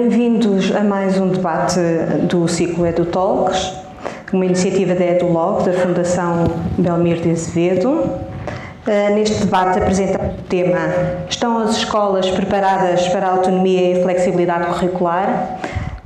Bem-vindos a mais um debate do ciclo EduTalks, uma iniciativa da EduLog, da Fundação Belmir de Azevedo. Uh, neste debate apresenta o tema Estão as escolas preparadas para a autonomia e flexibilidade curricular?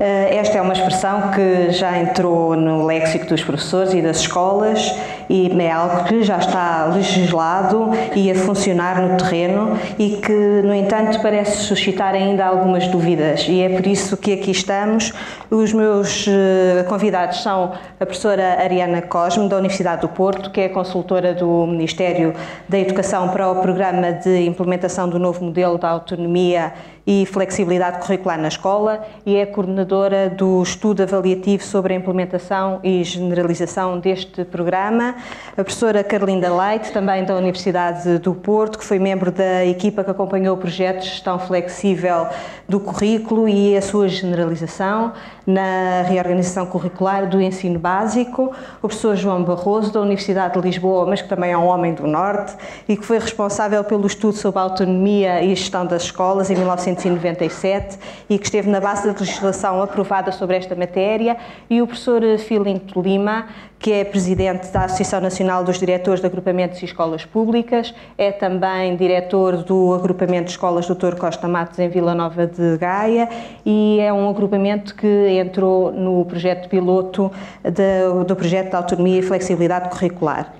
Uh, esta é uma expressão que já entrou no léxico dos professores e das escolas e é algo que já está legislado e a funcionar no terreno e que, no entanto, parece suscitar ainda algumas dúvidas. E é por isso que aqui estamos. Os meus eh, convidados são a professora Ariana Cosme, da Universidade do Porto, que é consultora do Ministério da Educação para o Programa de Implementação do Novo Modelo da Autonomia e Flexibilidade Curricular na Escola e é coordenadora do estudo avaliativo sobre a implementação e generalização deste programa a professora Carlinda Leite, também da Universidade do Porto, que foi membro da equipa que acompanhou o projeto de gestão flexível do currículo e a sua generalização na reorganização curricular do ensino básico. O professor João Barroso, da Universidade de Lisboa, mas que também é um homem do Norte e que foi responsável pelo estudo sobre a autonomia e gestão das escolas em 1997 e que esteve na base da legislação aprovada sobre esta matéria. E o professor Filinto Lima, que é presidente da Associação Nacional dos Diretores de Agrupamentos e Escolas Públicas, é também diretor do Agrupamento de Escolas Dr. Costa Matos em Vila Nova de Gaia e é um agrupamento que entrou no projeto piloto de, do projeto de autonomia e flexibilidade curricular.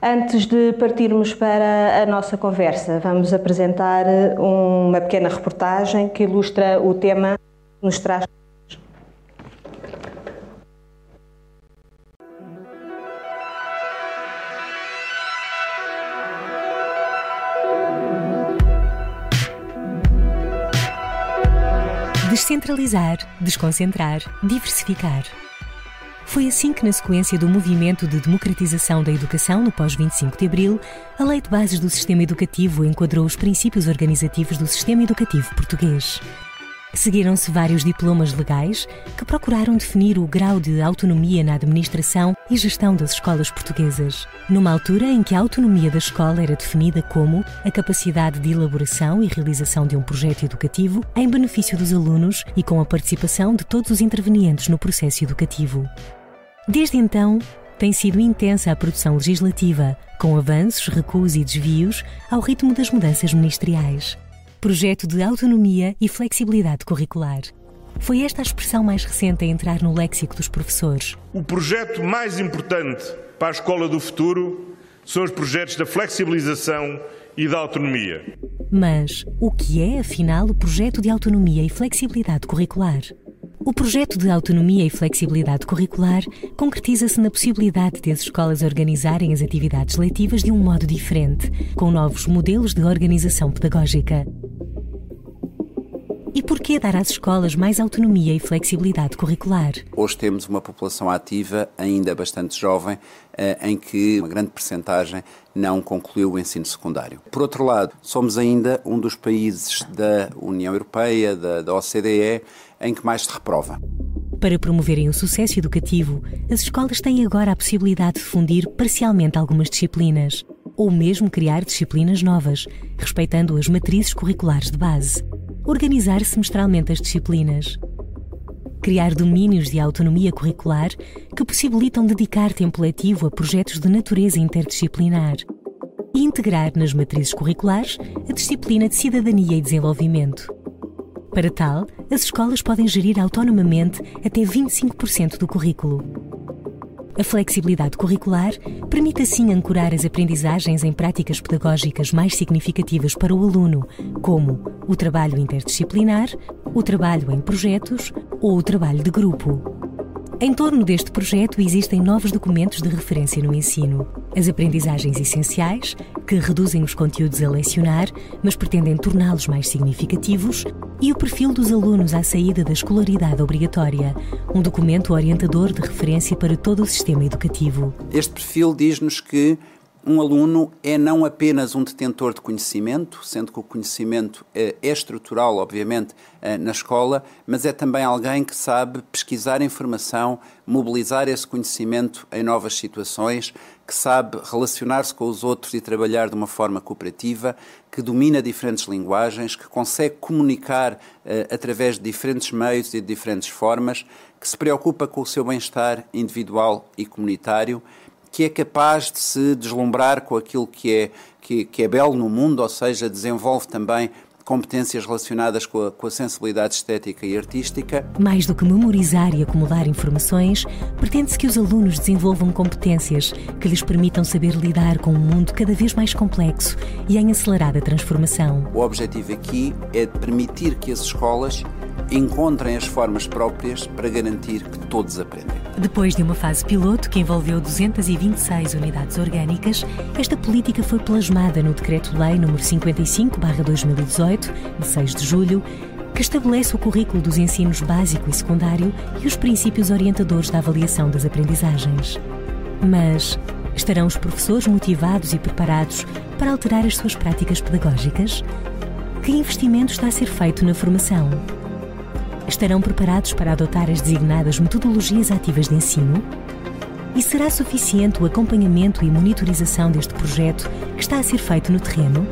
Antes de partirmos para a nossa conversa, vamos apresentar uma pequena reportagem que ilustra o tema que nos traz Descentralizar, desconcentrar, diversificar. Foi assim que, na sequência do movimento de democratização da educação no pós-25 de abril, a Lei de Bases do Sistema Educativo enquadrou os princípios organizativos do sistema educativo português. Seguiram-se vários diplomas legais que procuraram definir o grau de autonomia na administração e gestão das escolas portuguesas, numa altura em que a autonomia da escola era definida como a capacidade de elaboração e realização de um projeto educativo em benefício dos alunos e com a participação de todos os intervenientes no processo educativo. Desde então, tem sido intensa a produção legislativa, com avanços, recuos e desvios ao ritmo das mudanças ministeriais. Projeto de Autonomia e Flexibilidade Curricular. Foi esta a expressão mais recente a entrar no léxico dos professores. O projeto mais importante para a escola do futuro são os projetos da flexibilização e da autonomia. Mas o que é, afinal, o projeto de autonomia e flexibilidade curricular? O projeto de autonomia e flexibilidade curricular concretiza-se na possibilidade de as escolas organizarem as atividades letivas de um modo diferente, com novos modelos de organização pedagógica. E por que dar às escolas mais autonomia e flexibilidade curricular? Hoje temos uma população ativa, ainda bastante jovem, eh, em que uma grande percentagem não concluiu o ensino secundário. Por outro lado, somos ainda um dos países da União Europeia, da, da OCDE, em que mais se reprova. Para promoverem o sucesso educativo, as escolas têm agora a possibilidade de fundir parcialmente algumas disciplinas, ou mesmo criar disciplinas novas, respeitando as matrizes curriculares de base organizar semestralmente as disciplinas, criar domínios de autonomia curricular que possibilitam dedicar tempo letivo a projetos de natureza interdisciplinar e integrar nas matrizes curriculares a disciplina de cidadania e desenvolvimento. Para tal, as escolas podem gerir autonomamente até 25% do currículo. A flexibilidade curricular permite assim ancorar as aprendizagens em práticas pedagógicas mais significativas para o aluno, como o trabalho interdisciplinar, o trabalho em projetos ou o trabalho de grupo. Em torno deste projeto existem novos documentos de referência no ensino. As aprendizagens essenciais, que reduzem os conteúdos a lecionar, mas pretendem torná-los mais significativos, e o perfil dos alunos à saída da escolaridade obrigatória, um documento orientador de referência para todo o sistema educativo. Este perfil diz-nos que um aluno é não apenas um detentor de conhecimento, sendo que o conhecimento é estrutural, obviamente, na escola, mas é também alguém que sabe pesquisar informação, mobilizar esse conhecimento em novas situações, que sabe relacionar-se com os outros e trabalhar de uma forma cooperativa, que domina diferentes linguagens, que consegue comunicar uh, através de diferentes meios e de diferentes formas, que se preocupa com o seu bem-estar individual e comunitário, que é capaz de se deslumbrar com aquilo que é, que, que é belo no mundo, ou seja, desenvolve também competências relacionadas com a, com a, sensibilidade estética e artística. Mais do que memorizar e acumular informações, pretende-se que os alunos desenvolvam competências que lhes permitam saber lidar com um mundo cada vez mais complexo e em acelerada transformação. O objetivo aqui é permitir que as escolas encontrem as formas próprias para garantir que todos aprendem. Depois de uma fase piloto que envolveu 226 unidades orgânicas, esta política foi plasmada no Decreto-Lei nº 55/2018, de 6 de julho, que estabelece o currículo dos ensinos básico e secundário e os princípios orientadores da avaliação das aprendizagens. Mas estarão os professores motivados e preparados para alterar as suas práticas pedagógicas? Que investimento está a ser feito na formação? Estarão preparados para adotar as designadas metodologias ativas de ensino? E será suficiente o acompanhamento e monitorização deste projeto que está a ser feito no terreno?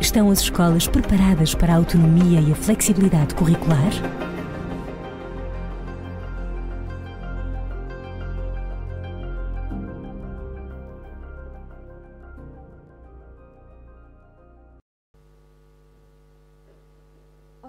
Estão as escolas preparadas para a autonomia e a flexibilidade curricular?